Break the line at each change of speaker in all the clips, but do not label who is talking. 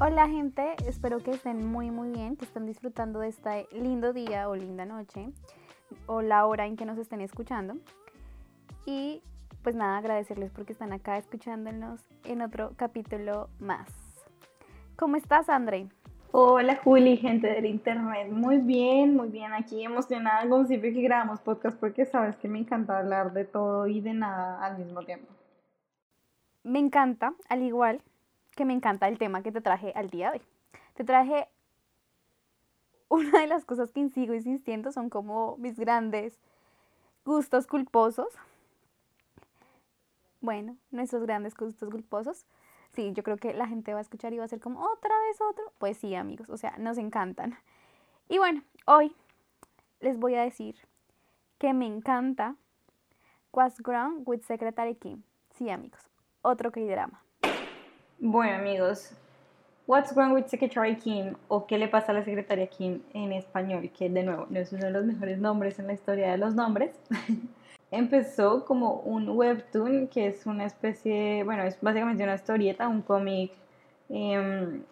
Hola gente, espero que estén muy muy bien, que estén disfrutando de este lindo día o linda noche o la hora en que nos estén escuchando. Y pues nada, agradecerles porque están acá escuchándonos en otro capítulo más. ¿Cómo estás, André?
Hola Juli, gente del internet. Muy bien, muy bien. Aquí emocionada como siempre que grabamos podcast porque sabes que me encanta hablar de todo y de nada al mismo tiempo.
Me encanta, al igual que me encanta el tema que te traje al día de hoy. Te traje una de las cosas que sigo insistiendo son como mis grandes gustos culposos. Bueno, nuestros grandes gustos culposos sí, yo creo que la gente va a escuchar y va a ser como otra vez otro. Pues sí, amigos, o sea, nos encantan. Y bueno, hoy les voy a decir que me encanta What's Wrong with Secretary Kim. Sí, amigos, otro K-drama.
Bueno, amigos, What's Wrong with Secretary Kim o ¿Qué le pasa a la secretaria Kim en español? Que de nuevo no es uno de los mejores nombres en la historia de los nombres. empezó como un webtoon, que es una especie, bueno, es básicamente una historieta, un cómic em,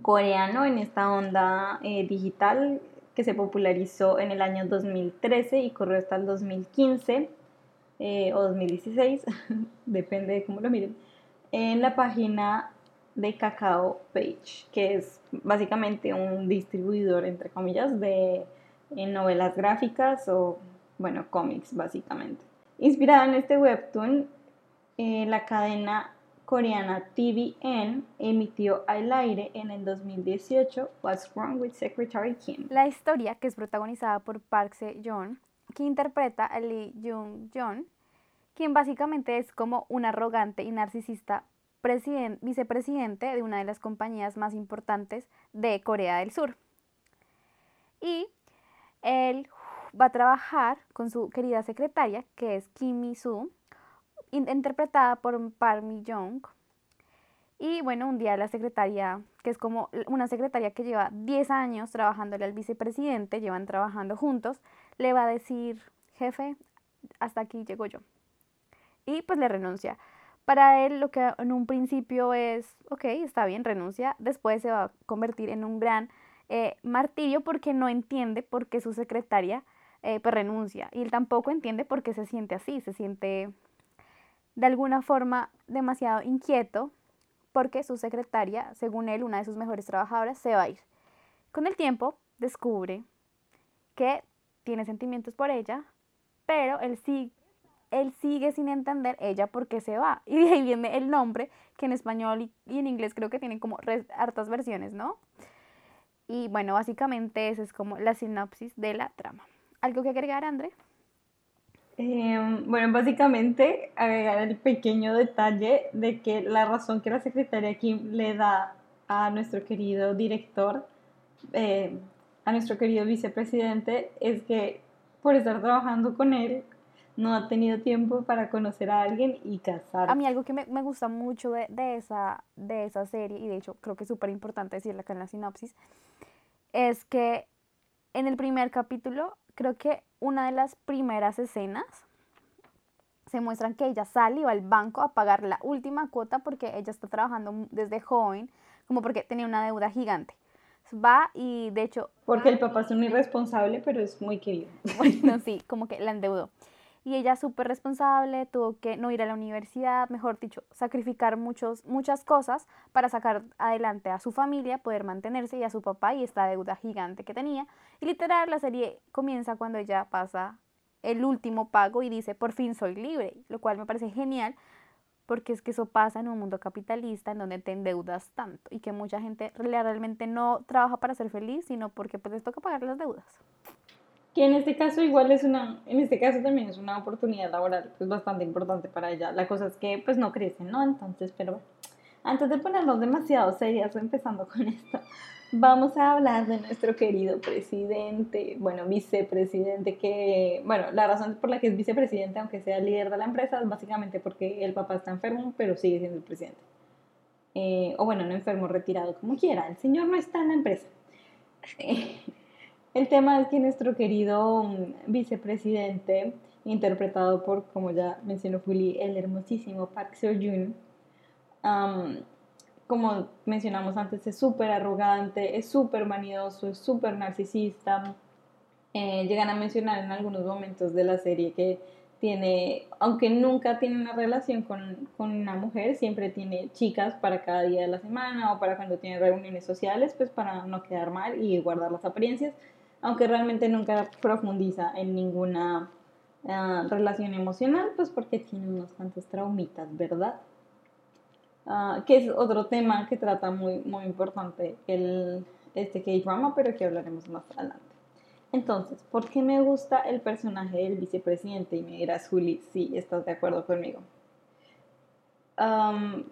coreano en esta onda eh, digital que se popularizó en el año 2013 y corrió hasta el 2015 eh, o 2016, depende de cómo lo miren, en la página de Kakao Page, que es básicamente un distribuidor, entre comillas, de eh, novelas gráficas o bueno, cómics básicamente. Inspirada en este webtoon, eh, la cadena coreana TVN emitió al aire en el 2018 What's Wrong with Secretary Kim.
La historia, que es protagonizada por Park Se-yeon, que interpreta a Lee Jung-jeon, quien básicamente es como un arrogante y narcisista vicepresidente de una de las compañías más importantes de Corea del Sur. Y él va a trabajar con su querida secretaria, que es Kim Mi-soo, interpretada por Park Mi-young. Y bueno, un día la secretaria, que es como una secretaria que lleva 10 años trabajándole al vicepresidente, llevan trabajando juntos, le va a decir, jefe, hasta aquí llego yo. Y pues le renuncia. Para él lo que en un principio es, ok, está bien, renuncia, después se va a convertir en un gran eh, martirio porque no entiende por qué su secretaria eh, pues renuncia. Y él tampoco entiende por qué se siente así, se siente de alguna forma demasiado inquieto porque su secretaria, según él, una de sus mejores trabajadoras, se va a ir. Con el tiempo descubre que tiene sentimientos por ella, pero él, sí, él sigue sin entender ella por qué se va. Y de ahí viene el nombre, que en español y, en inglés creo que tienen como hartas versiones, ¿no? Y bueno, básicamente esa es como la sinopsis de la trama. ¿Algo que agregar, André?
Em, bueno, básicamente agregar el pequeño detalle de que la razón que la secretaria Kim le da a nuestro querido director, eh, a nuestro querido vicepresidente, es que por estar trabajando con él, no ha tenido tiempo para conocer a alguien y casarse.
A mí algo que me, me gusta mucho de, de, esa, de esa serie, y de hecho creo que es súper importante decirlo acá en la sinopsis, es que en el primer capítulo creo que una de las primeras escenas se muestran que ella sale y va al banco a pagar la última cuota porque ella está trabajando desde joven, como porque tenía una deuda gigante. Va y de hecho...
Porque el papá es un irresponsable, pero es muy querido.
Bueno, sí, como que la endeudó y ella súper responsable, tuvo que no ir a la universidad, mejor dicho, sacrificar muchos, muchas cosas para sacar adelante a su familia, poder mantenerse y a su papá y esta deuda gigante que tenía. Y literal, la serie comienza cuando ella pasa el último pago y dice, por fin soy libre, lo cual me parece genial porque es que eso pasa en un mundo capitalista en donde te endeudas tanto y que mucha gente realmente no trabaja para ser feliz, sino porque pues les toca pagar las deudas
que en este caso igual es una, en este caso también es una oportunidad laboral pues bastante importante para ella. La cosa es que pues no crecen, ¿no? Entonces, pero antes de ponernos demasiado serias empezando con esto, vamos a hablar de nuestro querido presidente, bueno, vicepresidente, que, bueno, la razón por la que es vicepresidente, aunque sea líder de la empresa, es básicamente porque el papá está enfermo, pero sigue siendo el presidente. Eh, o bueno, no enfermo, retirado, como quiera, el señor no está en la empresa. El tema es que nuestro querido mm, vicepresidente, interpretado por, como ya mencionó Juli, el hermosísimo Park Seo-joon, como mencionamos antes, es súper arrogante, es súper vanidoso, es súper narcisista. Eh, llegan a mencionar en algunos momentos de la serie que tiene, aunque nunca tiene una relación con, con, una mujer, siempre tiene chicas para cada día de la semana o para cuando tiene reuniones sociales, pues para no quedar mal y guardar las apariencias, aunque realmente nunca profundiza en ninguna ah, relación emocional, pues porque tiene unos cuantos traumitas, ¿verdad? Ah, que es otro tema que trata muy, muy importante el, este K-drama, pero que hablaremos más adelante. Entonces, ¿por qué me gusta el personaje del vicepresidente? Y me dirás, Juli, si estás de acuerdo conmigo.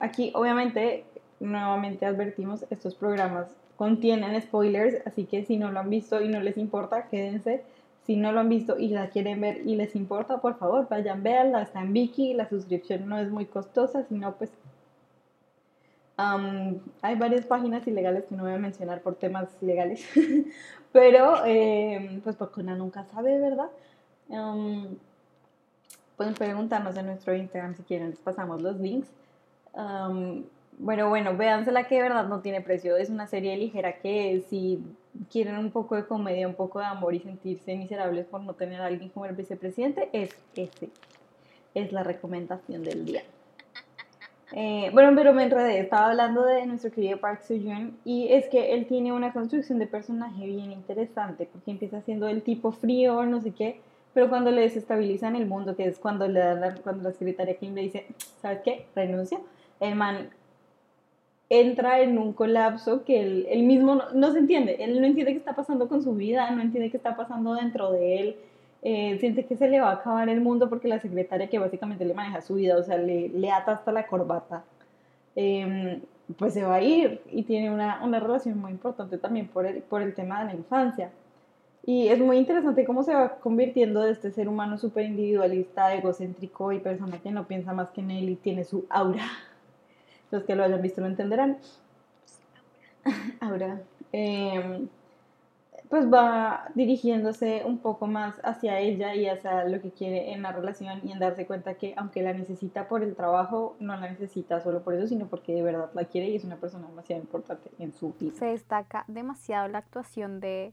aquí, obviamente, nuevamente advertimos, estos programas contienen spoilers, así que si no lo han visto y no les importa, quédense. Si no lo han visto y la quieren ver y les importa, por favor, vayan, véanla, está en Viki, la suscripción no es muy costosa, sino pues hay varias páginas ilegales que no voy a mencionar por temas legales, pero em, pues porque una nunca sabe, ¿verdad? pueden preguntarnos en nuestro Instagram si quieren, les pasamos los links. Bueno, bueno, véansela que de verdad no tiene precio. Es una serie ligera que si quieren un poco de comedia, un poco de amor y sentirse miserables por no tener a alguien como el vicepresidente, es ese. Es la recomendación del día. Eh, bueno, pero me enredé, estaba hablando de nuestro querido Park Seo-joon y es que él tiene una construcción de personaje bien interesante porque empieza siendo el tipo frío, no sé qué, pero cuando le desestabilizan el mundo, que es cuando, le la, cuando la secretaria Kim le dice, ¿sabes qué? Renuncia, el man entra en un colapso que él, él mismo no, no, se entiende, él no entiende qué está pasando con su vida, no entiende qué está pasando dentro de él, eh, siente que se le va a acabar el mundo porque la secretaria que básicamente le maneja su vida, o sea, le, le ata hasta la corbata, em, pues se va a ir y tiene una, una, relación muy importante también por el, por el tema de la infancia. Y es muy interesante cómo se va convirtiendo de este ser humano súper individualista, egocéntrico y persona que no piensa más que en él y tiene su aura. Los que lo hayan visto lo entenderán. aura. Eh, pues va dirigiéndose un poco más hacia ella y hacia lo que quiere en la relación y en darse cuenta que aunque la necesita por el trabajo, no la necesita solo por eso, sino porque de verdad la quiere y es una persona demasiado importante en su vida.
Se destaca demasiado la actuación de,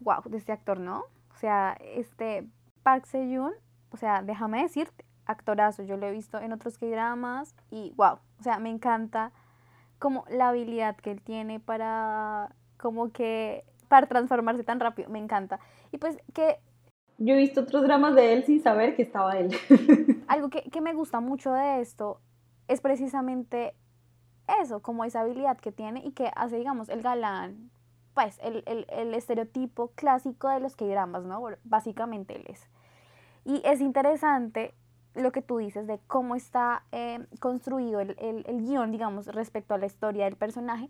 wow, de este actor, ¿no? O sea, este Park Se-yoon, o sea, déjame decirte, actorazo, yo lo he visto en otros dramas y wow, o sea, me encanta como la habilidad que él tiene para como que para transformarse tan rápido. Me encanta. Y pues que...
Yo he visto otros dramas de él sin saber que estaba él.
algo que, que me gusta mucho de esto es precisamente eso, como esa habilidad que tiene y que hace, digamos, el galán, pues el, el, el estereotipo clásico de los que dramas, ¿no? Básicamente él es. Y es interesante lo que tú dices de cómo está eh, construido el, el, el, guion, digamos, respecto a la historia del personaje,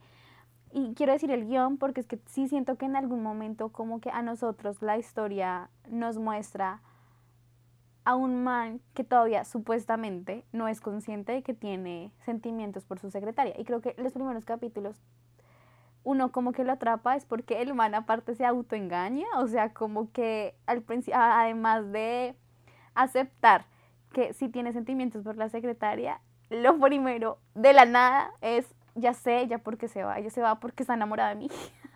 y quiero decir el guion porque es que sí siento que en algún momento como que a nosotros la historia nos muestra a un man que todavía supuestamente no es consciente de que tiene sentimientos por su secretaria. Y creo que los primeros capítulos uno como que lo atrapa es porque el man aparte se autoengaña, o sea, como que al además de aceptar que sí tiene sentimientos por la secretaria, lo primero de la nada es ya sé ya por qué se va, ella se va porque está enamorada de mí.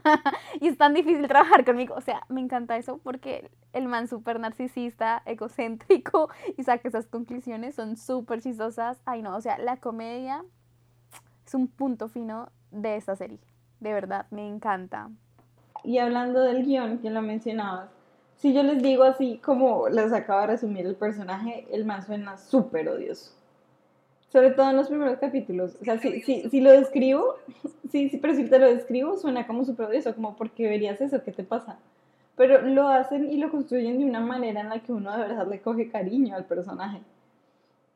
y es tan difícil trabajar conmigo. O sea, me encanta eso porque el man súper narcisista, egocéntrico y saca esas conclusiones, son súper chistosas. Ay, no, o sea, la comedia es un punto fino de esta serie. De verdad, me encanta.
Y hablando del guion, que lo mencionabas, si yo les digo así como les acabo de resumir el personaje, el man suena súper odioso sobre todo en los primeros capítulos. O sea, si, si, si lo describo, sí, sí, pero si te lo describo, suena como súper odioso, como porque verías eso, ¿qué te pasa? Pero lo hacen y lo construyen de una manera en la que uno de verdad le coge cariño al personaje.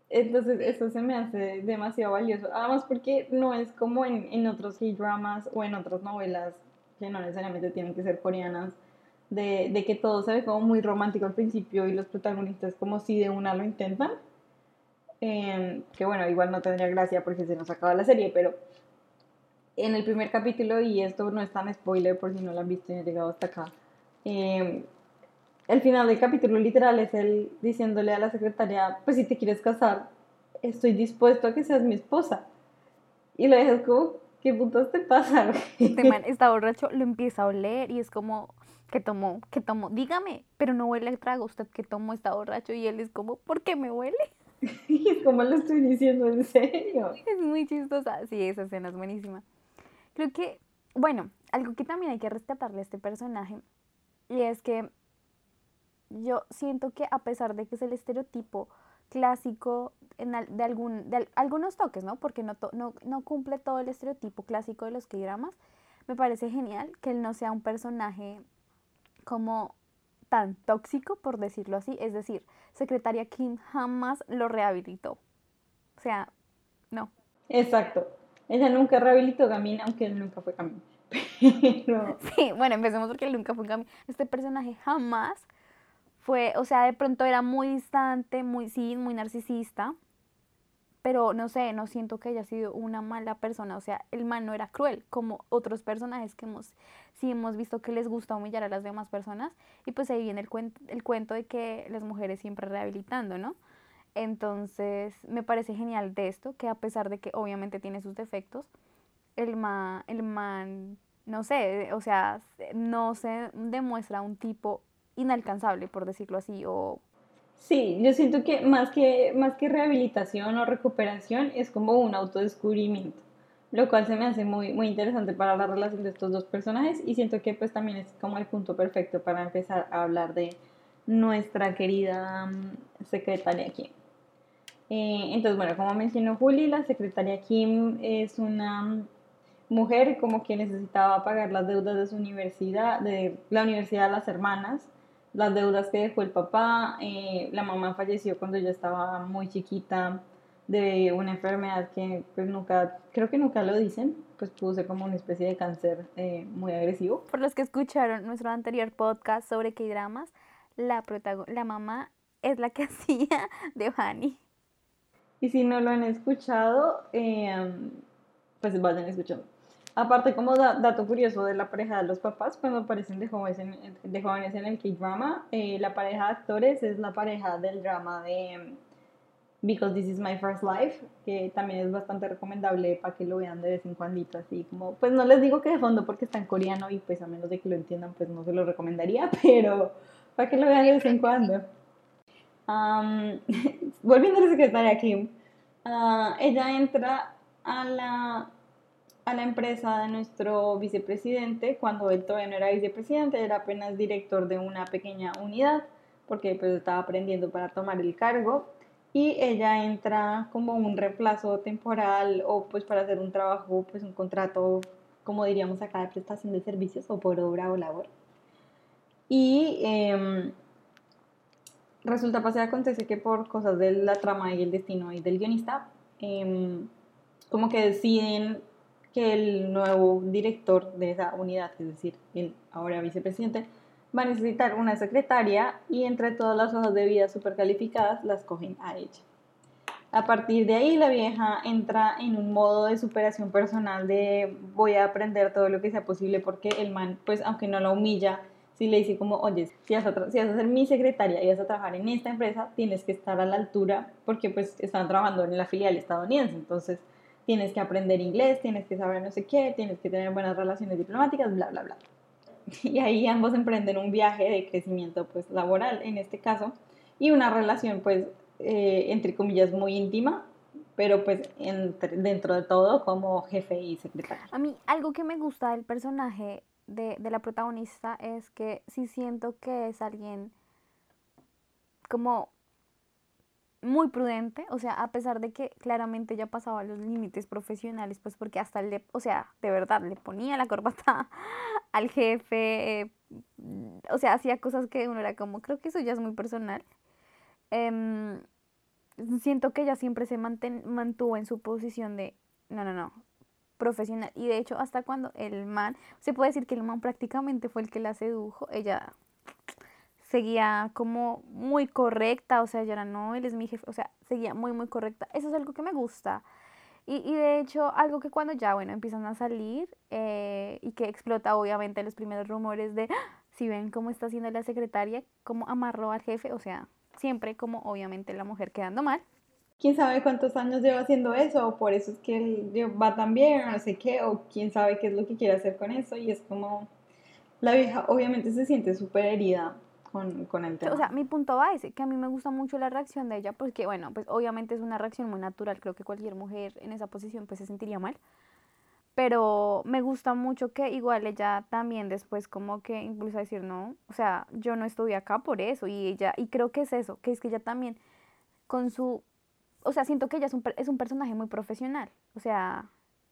Entonces, eso se me hace demasiado valioso. Además, porque no es como en, en otros K-dramas o en otras novelas, que no necesariamente tienen que ser coreanas, de, de que todo se ve como muy romántico al principio y los protagonistas como si de una lo intentan Em, que bueno, igual no tendría gracia porque se nos acaba la serie, pero en el primer capítulo, y esto no es tan spoiler por si no lo han visto y han llegado hasta acá, Eh, el final del capítulo literal es él diciéndole a la secretaria, pues si te quieres casar, estoy dispuesto a que seas mi esposa. Y lo dejas como, ¿qué putas te pasa?
Este man está borracho, lo empieza a oler y es como, ¿qué tomó? ¿Qué tomó? Dígame, pero no huele el trago, usted que tomó está borracho y él es como, ¿por qué me huele?
Y es como lo estoy diciendo en serio.
Es muy chistosa, sí, esa escena es buenísima. Creo que, bueno, algo que también hay que rescatarle a este personaje y es que yo siento que a pesar de que es el estereotipo clásico en de, algún, de algunos toques, ¿no? Porque no, no, no, cumple todo el estereotipo clásico de los K-dramas, me parece genial que él no sea un personaje como tan tóxico, por decirlo así. Es decir, Secretaria Kim jamás lo rehabilitó. O sea, no.
Exacto. Ella nunca rehabilitó a Gamin, aunque él nunca fue Gamin.
Sí, bueno, empecemos porque él nunca fue Gamin. Este personaje jamás fue, o sea, de pronto era muy distante, muy, sí, muy narcisista, pero no sé, no siento que haya sido una mala persona, o sea, el man no era cruel, como otros personajes que hemos, sí hemos visto que les gusta humillar a las demás personas, y pues ahí viene el, cuento, el cuento de que las mujeres siempre rehabilitando, ¿no? Entonces, me parece genial de esto, que a pesar de que obviamente tiene sus defectos, el man, el man, no sé, o sea, no se demuestra un tipo inalcanzable, por decirlo así, o...
Sí, yo siento que más que, más que rehabilitación o recuperación es como un autodescubrimiento, lo cual se me hace muy, muy interesante para la relación de estos dos personajes y siento que pues también es como el punto perfecto para empezar a hablar de nuestra querida mm, secretaria Kim. Eh, entonces, bueno, como mencionó Juli, la secretaria Kim es una mujer como que necesitaba pagar las deudas de su universidad, de la universidad de las hermanas, las deudas que dejó el papá, eh, la mamá falleció cuando ella estaba muy chiquita de una enfermedad que pues nunca, creo que nunca lo dicen, pues pudo ser como una especie de cáncer eh, muy agresivo.
Por los que escucharon nuestro anterior podcast sobre qué dramas, la, la mamá es la que hacía de Fanny.
Y si no lo han escuchado, eh, pues vayan escuchando. Aparte, como dato curioso de la pareja de los papás, cuando aparecen de jóvenes en, de jóvenes en el K-drama, eh, la pareja de actores es la pareja del drama de mm, Because This Is My First Life, que también es bastante recomendable para que lo vean de vez en cuando, así como, pues no les digo que de fondo porque está en coreano y pues a menos de que lo entiendan, pues no se lo recomendaría, pero para que lo vean de vez en cuando. volviendo a la secretaria Kim, ah, ella entra a la a la empresa de nuestro vicepresidente cuando él todavía no era vicepresidente, era apenas director de una pequeña unidad porque pues estaba aprendiendo para tomar el cargo y ella entra como un reemplazo temporal o pues para hacer un trabajo, pues un contrato, como diríamos acá, de prestación de servicios o por obra o labor. Y em, resulta, pasa acontece que por cosas de la trama y el destino y del guionista, em, como que deciden que el nuevo director de esa unidad, es decir, el ahora vicepresidente, va a necesitar una secretaria y entre todas las hojas de vida super calificadas las cogen a ella. A partir de ahí la vieja entra en un modo de superación personal de voy a aprender todo lo que sea posible porque el man, pues aunque no la humilla, si le dice como, oye, si vas, a si vas a ser mi secretaria y vas a trabajar en esta empresa, tienes que estar a la altura porque pues están trabajando en la filial estadounidense. Entonces, tienes que aprender inglés, tienes que saber no sé qué, tienes que tener buenas relaciones diplomáticas, bla, bla, bla. Y ahí ambos emprenden un viaje de crecimiento pues laboral en este caso y una relación pues eh, entre comillas muy íntima, pero pues dentro de todo como jefe y secretario.
A mí algo que me gusta del personaje de, de la protagonista es que sí siento que es alguien como muy prudente, o sea, a pesar de que claramente ya pasaba los límites profesionales, pues porque hasta le, o sea, de verdad, le ponía la corbata al jefe, eh, o sea, hacía cosas que uno era como, creo que eso ya es muy personal. Em, siento que ella siempre se mantuvo en su posición de, no, no, no, profesional. Y de hecho, hasta cuando el man, se puede decir que el man prácticamente fue el que la sedujo, ella seguía como muy correcta, o sea, ya era, no, él es mi jefe, o sea, seguía muy, muy correcta. Eso es algo que me gusta. Y, y de hecho, algo que cuando ya, bueno, empiezan a salir eh, y que explota obviamente los primeros rumores de, ¡Ah! si ven cómo está haciendo la secretaria, cómo amarró al jefe, o sea, siempre como obviamente la mujer quedando mal.
Quién sabe cuántos años lleva haciendo eso, o por eso es que él va tan bien, o no sé qué, o quién sabe qué es lo que quiere hacer con eso, y es como la vieja obviamente se siente súper herida con, con, el tema.
O sea, mi punto va a ese, que a mí me gusta mucho la reacción de ella, porque bueno, pues obviamente es una reacción muy natural, creo que cualquier mujer en esa posición pues se sentiría mal, pero me gusta mucho que igual ella también después como que impulsa a decir, no, o sea, yo no estuve acá por eso, y ella, y creo que es eso, que es que ella también con su, o sea, siento que ella es un, es un personaje muy profesional, o sea,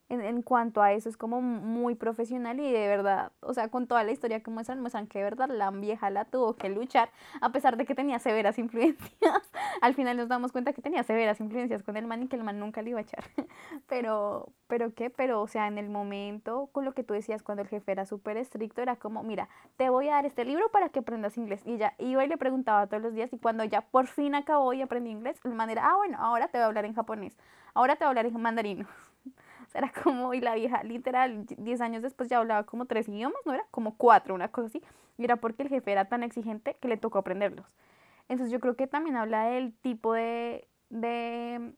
en, en, cuanto a eso es como muy profesional y de verdad, o sea, con toda la historia que muestran, muestran que de verdad la vieja la tuvo que luchar a pesar de que tenía severas influencias. Al final nos damos cuenta que tenía severas influencias con el man y que el man nunca le iba a echar. Pero, pero qué, pero o sea, en el momento, con lo que tú decías, cuando el jefe era súper estricto, era como, mira, te voy a dar este libro para que aprendas inglés. Y ella iba y le preguntaba todos los días y cuando ya por fin acabó y aprendió inglés, el man era, ah, bueno, ahora te voy a hablar en japonés, ahora te voy a hablar en mandarino. era como, y la vieja literal, 10 años después ya hablaba como tres idiomas, ¿no era? Como cuatro, una cosa así. Y era porque el jefe era tan exigente que le tocó aprenderlos. Entonces yo creo que también habla del tipo de, de,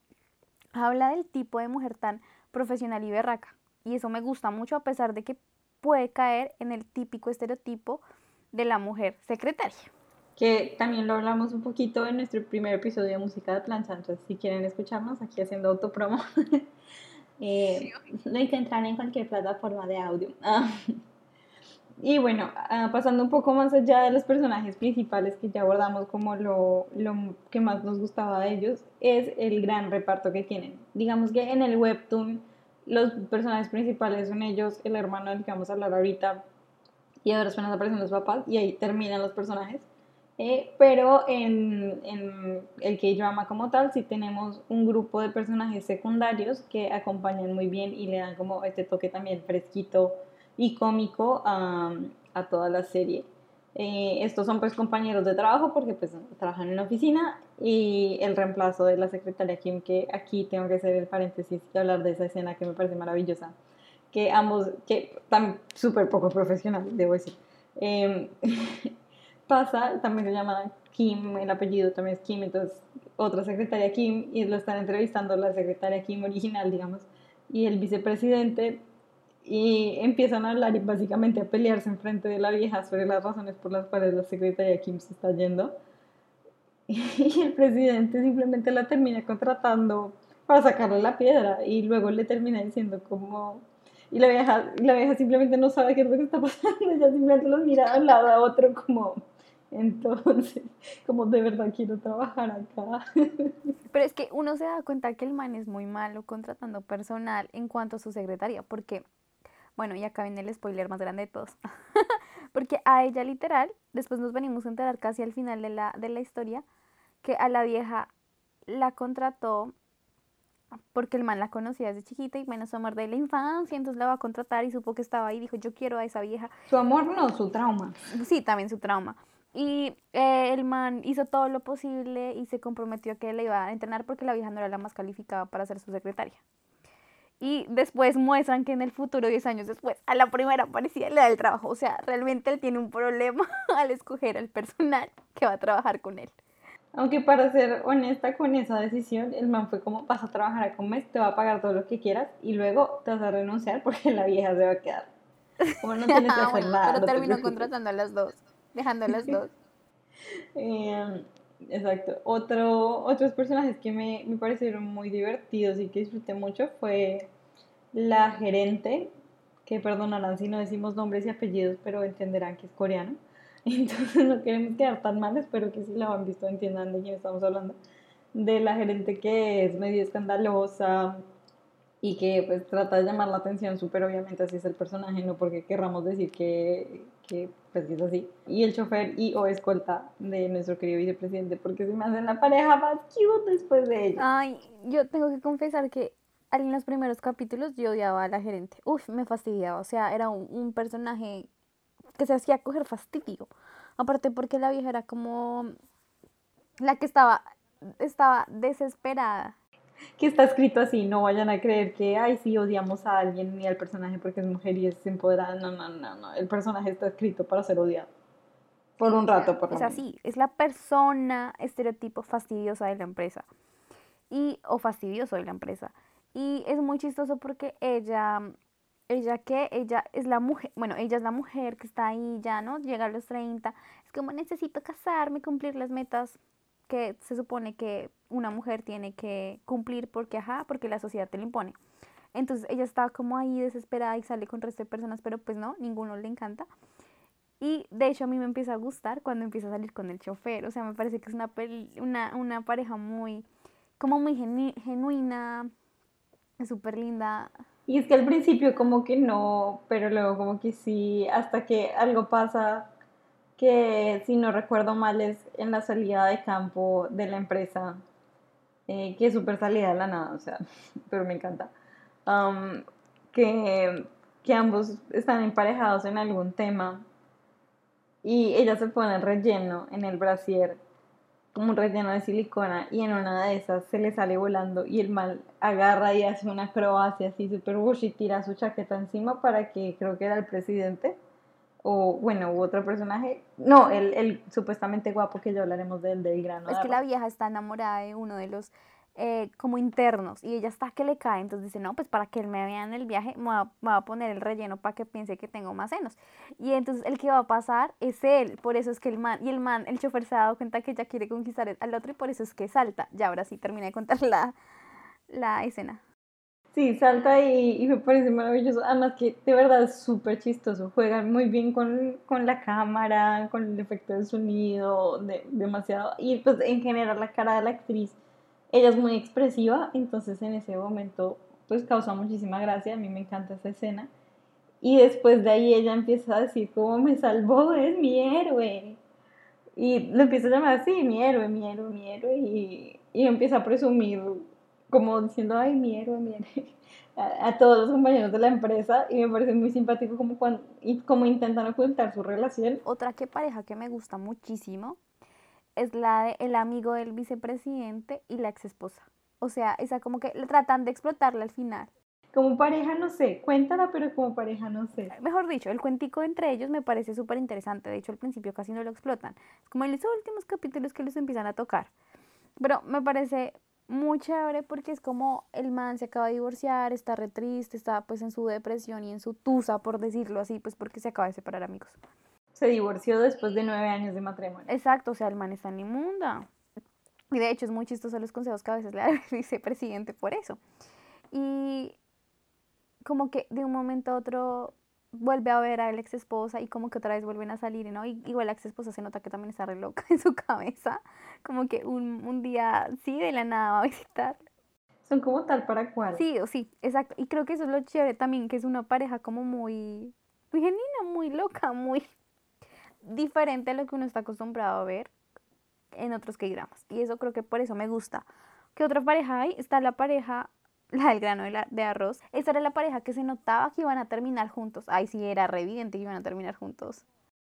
habla del tipo de mujer tan profesional y berraca. Y eso me gusta mucho a pesar de que puede caer en el típico estereotipo de la mujer secretaria.
Que también lo hablamos un poquito en nuestro primer episodio de Música de Plancha, entonces si quieren escucharnos aquí haciendo autopromo, Eh, lo encuentran en cualquier plataforma de audio. Ah. Y bueno, ah, pasando un poco más allá de los personajes principales que ya abordamos como lo, lo, que más nos gustaba de ellos, es el gran reparto que tienen. Digamos que en el webtoon los personajes principales son ellos, el hermano del que vamos a hablar ahorita, y ahora apenas aparecen los papás, y ahí terminan los personajes. Eh, pero en, en el K-drama como tal sí tenemos un grupo de personajes secundarios que acompañan muy bien y le dan como este toque también fresquito y cómico a, a toda la serie. Eh, estos son pues compañeros de trabajo porque pues trabajan en la oficina y el reemplazo de la secretaria Kim que aquí tengo que hacer el paréntesis y hablar de esa escena que me parece maravillosa que ambos que tan súper poco profesional debo decir eh, pasa, también se llama Kim, el apellido también es Kim, entonces otra secretaria Kim, y lo están entrevistando la secretaria Kim original, digamos, y el vicepresidente, y empiezan a hablar y básicamente a pelearse en frente de la vieja sobre las razones por las cuales la secretaria Kim se está yendo. Y el presidente simplemente la termina contratando para sacarle la piedra y luego le termina diciendo como y la vieja, la vieja simplemente no sabe qué es lo que está pasando, ella simplemente los mira de un lado a otro como entonces, como de verdad quiero trabajar acá.
Pero es que uno se da cuenta que el man es muy malo contratando personal en cuanto a su secretaria, porque, bueno, y acá viene el spoiler más grande de todos. porque a ella literal, después nos venimos a enterar casi al final de la, de la historia, que a la vieja la contrató porque el man la conocía desde chiquita y menos su amor de la infancia, entonces la va a contratar y supo que estaba ahí y dijo, yo quiero a esa vieja.
Su amor no, su trauma.
Sí, también su trauma. Y eh, el man hizo todo lo posible y se comprometió a que le iba a entrenar porque la vieja no era la más calificada para ser su secretaria. Y después muestran que en el futuro, 10 años después, a la primera parecía le da el trabajo. O sea, realmente él tiene un problema al escoger al personal que va a trabajar con él.
Aunque para ser honesta con esa decisión, el man fue como, vas a trabajar a mes, te va a pagar todo lo que quieras y luego te vas a renunciar porque la vieja se va a quedar. Como no tienes que hacer nada.
Pero terminó contratando a las dos dejando las dos.
Em, exacto. Otro, otros personajes que me, me parecieron muy divertidos y que disfruté mucho fue la gerente, que perdonarán si no decimos nombres y apellidos, pero entenderán que es coreano. Entonces no queremos quedar tan mal, espero que si la han visto entiendan de quién estamos hablando. De la gerente que es medio escandalosa, y que pues trata de llamar la atención, súper obviamente así es el personaje, no porque querramos decir que, que pues es así. Y el chofer y o escolta de nuestro querido vicepresidente, porque se me hacen la pareja más cute después de ella.
Ay, yo tengo que confesar que en los primeros capítulos yo odiaba a la gerente. Uf, me fastidiaba, o sea, era un, un personaje que se hacía coger fastidio. Aparte porque la vieja era como la que estaba, estaba desesperada
que está escrito así, no vayan a creer que, ay, sí, odiamos a alguien ni al personaje porque es mujer y es empoderada. No, no, no, no. El personaje está escrito para ser odiado. Por un rato, por lo
O sea,
menos.
sí, es la persona estereotipo fastidiosa de la empresa. Y, o fastidioso de la empresa. Y es muy chistoso porque ella, ella que, ella es la mujer, bueno, ella es la mujer que está ahí ya, ¿no? Llega a los 30, es como necesito casarme, cumplir las metas que se supone que una mujer tiene que cumplir porque, ajá, porque la sociedad te lo impone. Entonces ella está como ahí desesperada y sale con el resto de personas, pero pues no, ninguno le encanta. Y de hecho a mí me empieza a gustar cuando empieza a salir con el chofer. O sea, me parece que es una, una, una pareja muy, como muy genu- genuina, súper linda.
Y es que al principio como que no, pero luego como que sí, hasta que algo pasa que si no recuerdo mal es en la salida de campo de la empresa, eh, que es súper salida de la nada, o sea, pero me encanta, Am, que, que ambos están emparejados en algún tema y ella se pone el relleno en el brasier como un relleno de silicona y en una de esas se le sale volando y el mal agarra y hace una acrobacia así super bush y tira su chaqueta encima para que creo que era el presidente o bueno, u otro personaje. No, el, el supuestamente guapo que ya hablaremos del del grano.
Es
de
que la vieja está enamorada de uno de los eh, como internos y ella está que le cae, entonces dice, no, pues para que él me vea en el viaje, me va, me va a poner el relleno para que piense que tengo más senos. Y entonces el que va a pasar es él, por eso es que el man, y el man, el chofer se ha dado cuenta que ella quiere conquistar al otro y por eso es que salta. Ya ahora sí terminé de contar la, la escena.
Sí, salta y, y me parece maravilloso. Además que de verdad es súper chistoso. Juega muy bien con, con la cámara, con el efecto de sonido, de- demasiado. Y pues en general la cara de la actriz, ella es muy expresiva, entonces en ese momento pues causa muchísima gracia. A mí me encanta esa escena. Y después de ahí ella empieza a decir cómo me salvó, es mi héroe. Y lo empieza a llamar así, mi héroe, mi héroe, mi héroe. Y, y empieza a presumir como diciendo, ay, mi héroe, mi héroe, a, a todos los compañeros de la empresa y me parece muy simpático como, cuando, y como intentan ocultar su relación.
Otra que pareja que me gusta muchísimo es la de el amigo del vicepresidente y la ex esposa. O sea, esa como que tratan de explotarla al final.
Como pareja no sé, cuéntala, pero como pareja no sé.
Mejor dicho, el cuentico entre ellos me parece súper interesante. De hecho, al principio casi no lo explotan. Es como en los últimos capítulos que los empiezan a tocar. Pero me parece muy chévere porque es como el man se acaba de divorciar, está re triste, está pues en su depresión y en su tusa, por decirlo así, pues porque se acaba de separar amigos.
Se divorció después de nueve años de matrimonio.
Exacto, o sea, el man está en inmunda. Y de hecho es muy chistoso los consejos que a veces le da el vicepresidente por eso. Y como que de un momento a otro vuelve a ver a la ex esposa y como que otra vez vuelven a salir, ¿no? Y igual la ex esposa se nota que también está re loca en su cabeza. Como que un, un día, sí, de la nada va a visitar.
Son como tal para cual.
Sí, o sí, exacto. Y creo que eso es lo chévere también, que es una pareja como muy, muy genuina, muy loca, muy diferente a lo que uno está acostumbrado a ver en otros que dramas. Y eso creo que por eso me gusta. ¿Qué otra pareja hay? Está la pareja, la del grano de, la- de arroz. Esta era la pareja que se notaba que iban a terminar juntos. Ay, sí, era re evidente que iban a terminar juntos.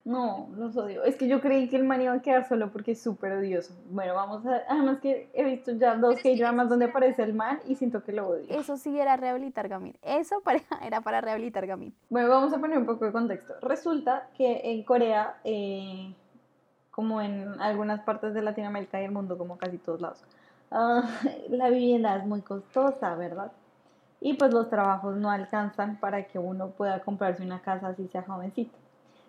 No, los odio. Es que yo creí que el man iba a quedar solo porque es súper odioso. Bueno, vamos a... Además que he visto ya dos K-dramas donde aparece el man y siento que lo odio.
Eso sí era rehabilitar Gamil. Esa pareja era para rehabilitar Gamil.
Bueno, vamos a poner un poco de contexto. Resulta que en Corea, eh, como en algunas partes de Latinoamérica y el mundo, como casi todos lados, ah, la vivienda es muy costosa, ¿verdad? Y pues los trabajos no alcanzan para que uno pueda comprarse una casa así sea jovencito.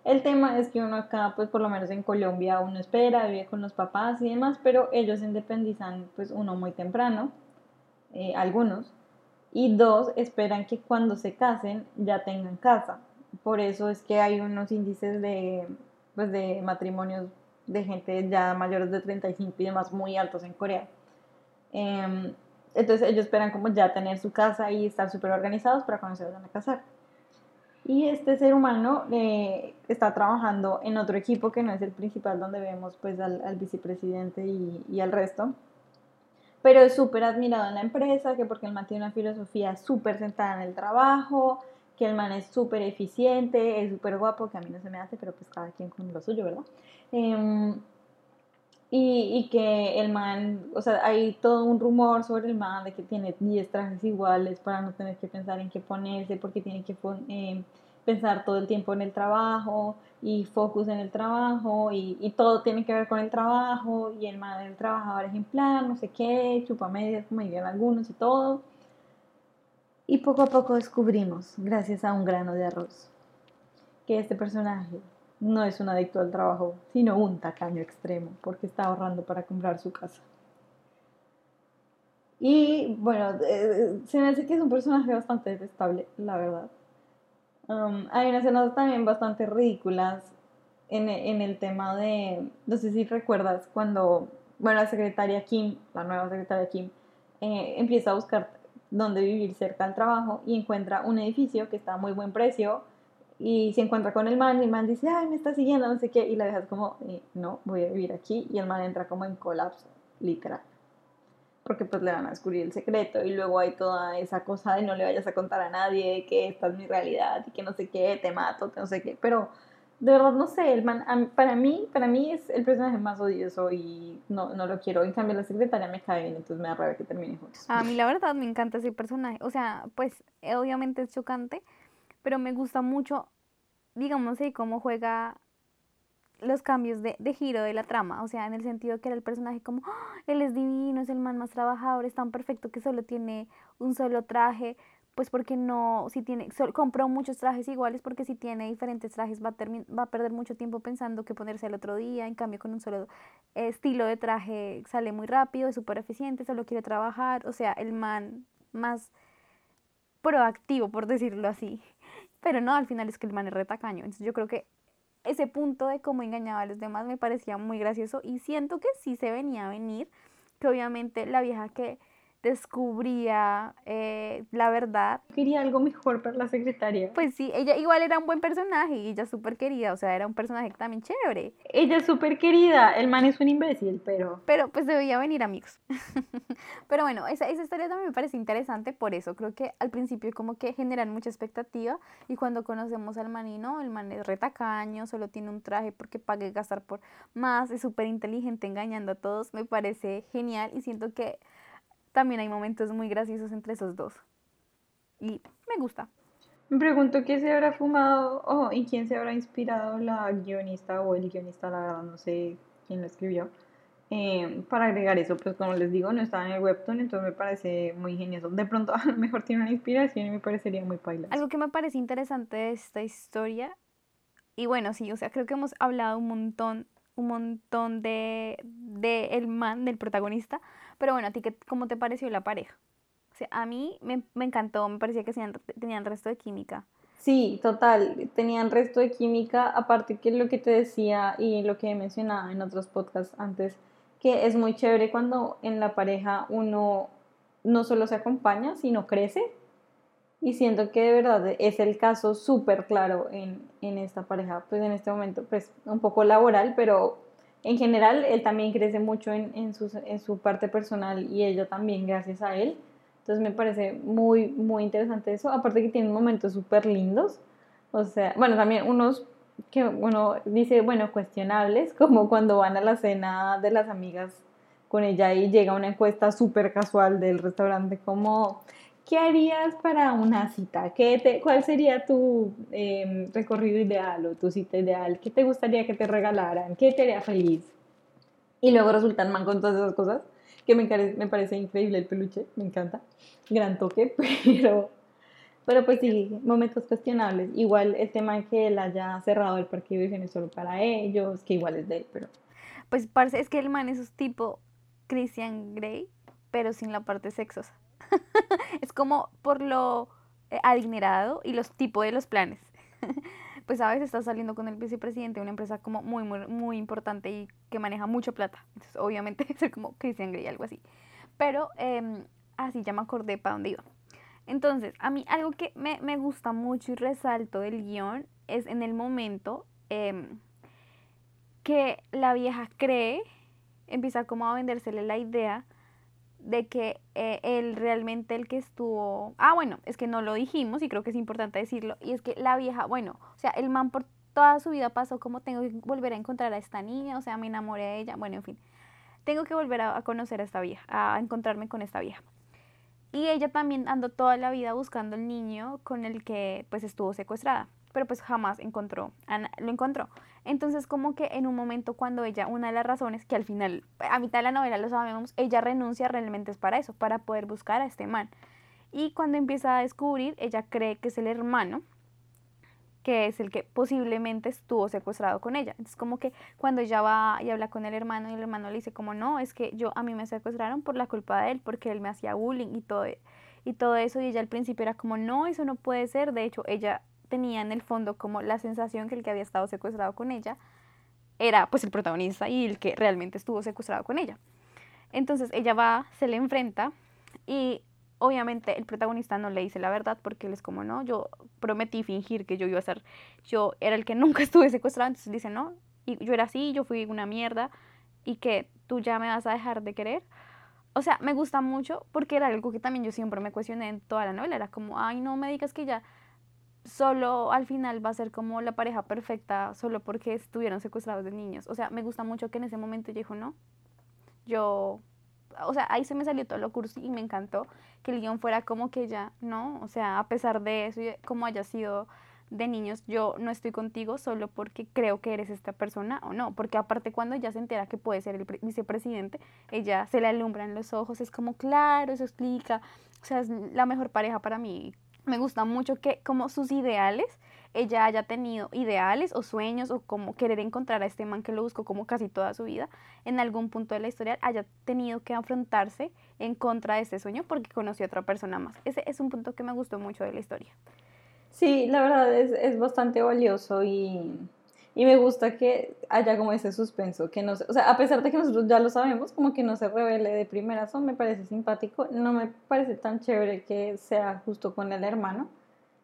El tema es que uno acá, pues por lo menos en Colombia, uno espera, vive con los papás y demás, pero ellos se independizan, pues uno muy temprano, eh, algunos, y dos, esperan que cuando se casen ya tengan casa. Por eso es que hay unos índices de, pues, de matrimonios de gente ya mayores de 35 y demás muy altos en Corea. Em, entonces ellos esperan como ya tener su casa y estar súper organizados para cuando se vayan a casar. Y este ser humano eh, está trabajando en otro equipo que no es el principal donde vemos pues al, al vicepresidente y, y al resto pero es súper admirado en la empresa, que porque el man tiene una filosofía súper sentada en el trabajo, que el man es súper eficiente, es súper guapo, que a mí no se me hace, pero pues cada quien con lo suyo, ¿verdad? Em, y, y que el man, o sea, hay todo un rumor sobre el man de que tiene 10 trajes iguales para no tener que pensar en qué ponerse, porque tiene que em, pensar todo el tiempo en el trabajo y focus en el trabajo y, y todo tiene que ver con el trabajo y el man del trabajador ejemplar, no sé qué, chupa medias como dirían algunos y todo. Y poco a poco descubrimos, gracias a un grano de arroz, que este personaje no es un adicto al trabajo, sino un tacaño extremo, porque está ahorrando para comprar su casa. Y bueno, eh, se me hace que es un personaje bastante detestable, la verdad. Um, hay unas escenas también bastante ridículas en, en, el tema de, no sé si recuerdas, cuando, bueno, la secretaria Kim, la nueva secretaria Kim, eh, empieza a buscar dónde vivir cerca del trabajo y encuentra un edificio que está a muy buen precio y se encuentra con el man y el man dice, ay, me está siguiendo, no sé qué, y la dejas como, eh, no, voy a vivir aquí y el man entra como en colapso, literal. Porque pues le van a descubrir el secreto y luego hay toda esa cosa de no le vayas a contar a nadie que esta es mi realidad y que no sé qué, te mato, no sé qué, pero de verdad no sé, el man, para mí, para mí es el personaje más odioso y no, no lo quiero, en cambio la secretaria me cae bien, entonces me da rabia que termine juntos.
A mí la verdad me encanta ese personaje, o sea, pues obviamente es chocante, pero me gusta mucho, digamos, cómo juega los cambios de, de, giro de la trama, o sea, en el sentido que era el personaje como, ¡Ah! él es divino, es el man más trabajador, es tan perfecto que solo tiene un solo traje, pues porque no, si tiene, compró muchos trajes iguales porque si tiene diferentes trajes va a, va a perder mucho tiempo pensando que ponerse el otro día, en cambio con un solo estilo de traje sale muy rápido, es súper eficiente, solo quiere trabajar, o sea, el man más proactivo, por decirlo así. Pero no, al final es que el man es retacaño. Entonces yo creo que ese punto de cómo engañaba a los demás me parecía muy gracioso y siento que sí se venía a venir, que obviamente la vieja que descubría eh, la verdad.
Quería algo mejor para la secretaria.
Pues sí, ella igual era un buen personaje y ella súper querida, o sea, era un personaje también chévere.
Ella es súper querida, el man es un imbécil, pero...
Pero pues debía venir amigos. pero bueno, esa, esa historia también me parece interesante, por eso creo que al principio como que generan mucha expectativa y cuando conocemos al manino, el man es retacaño, solo tiene un traje porque pague gastar por más, es súper inteligente engañando a todos, me parece genial y siento que también hay momentos muy graciosos entre esos dos. Y me gusta.
Me pregunto qué se habrá fumado o en quién se habrá inspirado la guionista o el guionista, la verdad no sé quién lo escribió. Eh, para agregar eso, pues como les digo, no estaba en el webtoon, entonces me parece muy genioso. De pronto a lo mejor tiene una inspiración y me parecería muy paila.
Algo que me parece interesante de esta historia, y bueno, sí, o sea, creo que hemos hablado un montón, un montón de, de el man, del protagonista, pero bueno, ¿a ti qué, cómo te pareció la pareja? O sea, a mí me, me encantó, me parecía que tenían, tenían resto de química.
Sí, total, tenían resto de química, aparte que lo que te decía y lo que he mencionado en otros podcasts antes, que es muy chévere cuando en la pareja uno no solo se acompaña, sino crece. Y siento que de verdad es el caso súper claro en, en, esta pareja, pues en este momento, pues un poco laboral, pero en general, él también crece mucho en, en, su, en su parte personal y ella también gracias a él. Entonces me parece muy, muy interesante eso. Aparte que tiene momentos súper lindos. O sea, bueno, también unos que uno dice, bueno, cuestionables, como cuando van a la cena de las amigas con ella y llega una encuesta súper casual del restaurante como ¿qué harías para una cita? ¿Qué te, ¿Cuál sería tu em, recorrido ideal o tu cita ideal? ¿Qué te gustaría que te regalaran? ¿Qué te haría feliz? Y luego resultan man con todas esas cosas, que me, me parece increíble el peluche, me encanta, gran toque, pero, pero pues sí, momentos cuestionables. Igual el tema que él haya cerrado el parque de diversiones solo para ellos, que igual es de él, pero...
Pues parece, es que el man es tipo Christian Grey, pero sin la parte sexosa. es como por lo eh, adinerado y los tipos de los planes. pues a veces está saliendo con el vicepresidente de una empresa como muy, muy, muy importante y que maneja mucha plata. Entonces, obviamente, es como Christian Grey, algo así. Pero em, así ya me acordé para dónde iba. Entonces, a mí algo que me, me gusta mucho y resalto del guion es en el momento em, que la vieja cree, empieza como a vendérsele la idea de que eh, él realmente el que estuvo... Ah, bueno, es que no lo dijimos y creo que es importante decirlo. Y es que la vieja, bueno, o sea, el man por toda su vida pasó como tengo que volver a encontrar a esta niña, o sea, me enamoré de ella, bueno, en fin. Tengo que volver a, conocer a esta vieja, a encontrarme con esta vieja. Y ella también andó toda la vida buscando el niño con el que pues estuvo secuestrada. pero pues jamás encontró, lo encontró. Entonces como que en un momento cuando ella, una de las razones que al final, a mitad de la novela lo sabemos, ella renuncia realmente es para eso, para poder buscar a este man. Y cuando empieza a descubrir, ella cree que es el hermano, que es el que posiblemente estuvo secuestrado con ella. Entonces como que cuando ella va y habla con el hermano y el hermano le dice como no, es que yo a mí me secuestraron por la culpa de él, porque él me hacía bullying y todo, y todo eso y ella al principio era como no, eso no puede ser. De hecho, ella tenía en el fondo como la sensación que el que había estado secuestrado con ella era pues el protagonista y el que realmente estuvo secuestrado con ella. Entonces ella va, se le enfrenta y obviamente el protagonista no le dice la verdad porque él es como, no, yo prometí fingir que yo iba a ser, yo era el que nunca estuve secuestrado, entonces dice, no, y yo era así, yo fui una mierda y que tú ya me vas a dejar de querer. O sea, me gusta mucho porque era algo que también yo siempre me cuestioné en toda la novela, era como, ay, no me digas que ya solo al final va a ser como la pareja perfecta solo porque estuvieron secuestrados de niños. O sea, me gusta mucho que en ese momento yo dijo, no, yo, o sea, ahí se me salió todo lo cursi y me encantó que el guion fuera como que ya, no, o sea, a pesar de eso, como haya sido de niños, yo no estoy contigo solo porque creo que eres esta persona o no, porque aparte cuando ella se entera que puede ser el vicepresidente, ella se le alumbran los ojos, es como, claro, eso explica, o sea, es la mejor pareja para mí me gusta mucho que como sus ideales, ella haya tenido ideales o sueños o como querer encontrar a este man que lo buscó como casi toda su vida, en algún punto de la historia haya tenido que afrontarse en contra de ese sueño porque conoció a otra persona más. Ese es un punto que me gustó mucho de la historia.
Sí, la verdad es, es bastante valioso y y me gusta que haya como ese suspenso, que no o sea, a pesar de que nosotros ya lo sabemos, como que no se revele de primera, me parece simpático, no me parece tan chévere que sea justo con el hermano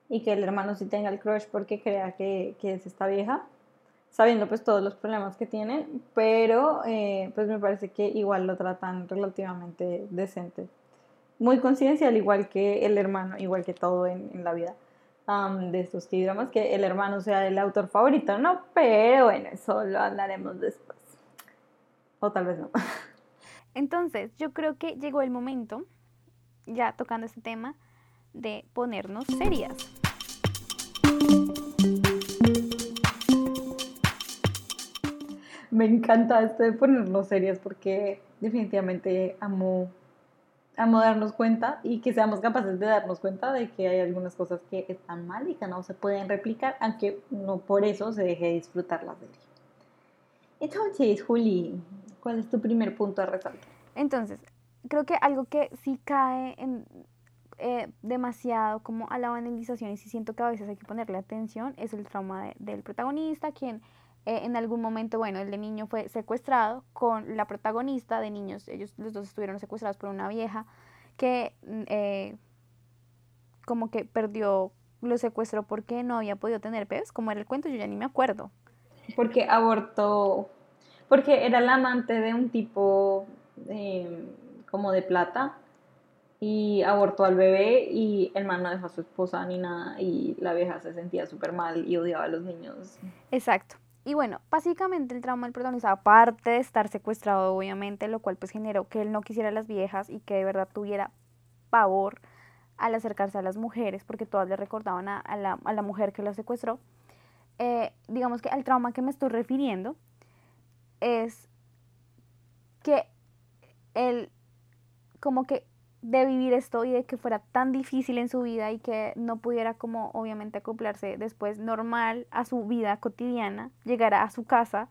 y que el hermano sí tenga el crush porque crea que, que es esta vieja, sabiendo pues todos los problemas que tienen, pero eh, pues me parece que igual lo tratan relativamente decente. Muy coincidencial, igual que el hermano, igual que todo en, en la vida de estos dramas que el hermano sea el autor favorito, ¿no? Pero bueno, eso lo hablaremos después. O tal vez no.
Entonces, yo creo que llegó el momento, ya tocando este tema, de ponernos serias.
Me encanta esto de ponernos serias porque definitivamente amo a darnos cuenta y que seamos capaces de darnos cuenta de que hay algunas cosas que están mal y que no se pueden replicar, aunque no por eso se deje de disfrutar la serie. Entonces, Juli, ¿cuál es tu primer punto de resalto?
Entonces, creo que algo que sí cae en, eh, demasiado como a la banalización y sí siento que a veces hay que ponerle atención es el trauma del protagonista, quien eh, en algún momento, bueno, el de niño fue secuestrado con la protagonista de niños, ellos los dos estuvieron secuestrados por una vieja que mm, eh, como que perdió, lo secuestró porque no había podido tener bebés, como era el cuento, yo ya ni me acuerdo.
Porque abortó, porque era la amante de un tipo em, como de plata y abortó al bebé y el man no dejó a su esposa ni nada y la vieja se sentía súper mal y odiaba a los niños.
Exacto. Y bueno, básicamente el trauma del protagonista, aparte de estar secuestrado, obviamente, lo cual pues generó que él no quisiera a las viejas y que de verdad tuviera pavor al acercarse a las mujeres, porque todas le recordaban a, la, a la, mujer que lo secuestró. Eh, digamos que el trauma que me estoy refiriendo es que él como que de vivir esto y de que fuera tan difícil en su vida y que no pudiera como obviamente acoplarse después normal a su vida cotidiana, llegar a su casa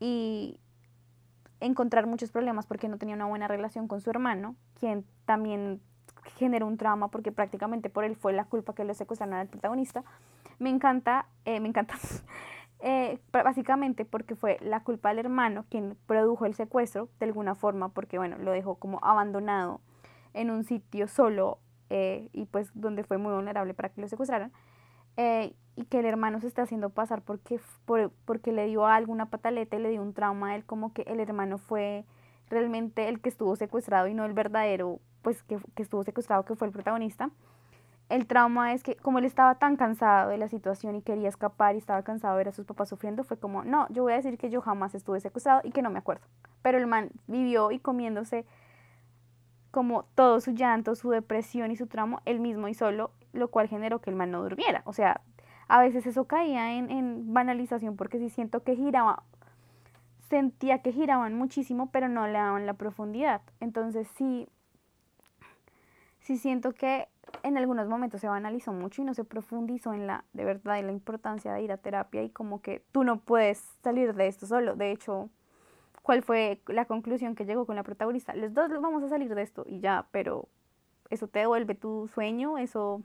y encontrar muchos problemas porque no tenía una buena relación con su hermano, quien también generó un trauma porque prácticamente por él fue la culpa que lo secuestraron al protagonista. Me encanta, eh, me encanta, eh, básicamente porque fue la culpa del hermano quien produjo el secuestro de alguna forma porque bueno, lo dejó como abandonado en un sitio solo eh, y pues donde fue muy vulnerable para que lo secuestraran. Eh, y que el hermano se está haciendo pasar porque, por, porque le dio alguna pataleta y le dio un trauma a él, como que el hermano fue realmente el que estuvo secuestrado y no el verdadero, pues que, que estuvo secuestrado, que fue el protagonista. El trauma es que como él estaba tan cansado de la situación y quería escapar y estaba cansado de ver a sus papás sufriendo, fue como, no, yo voy a decir que yo jamás estuve secuestrado y que no me acuerdo. Pero el man vivió y comiéndose como todo su llanto, su depresión y su trauma, él mismo y solo, lo cual generó que el man no durmiera. O sea, a veces eso caía en, en banalización porque sí siento que giraba, sentía que giraban muchísimo, pero no le daban la profundidad. Entonces sí, sí siento que en algunos momentos se banalizó mucho y no se profundizó en la de verdad y la importancia de ir a terapia y como que tú no puedes salir de esto solo. De hecho, ¿cuál fue la conclusión que llegó con la protagonista? Los dos vamos a salir de esto y ya, pero eso te devuelve tu sueño, eso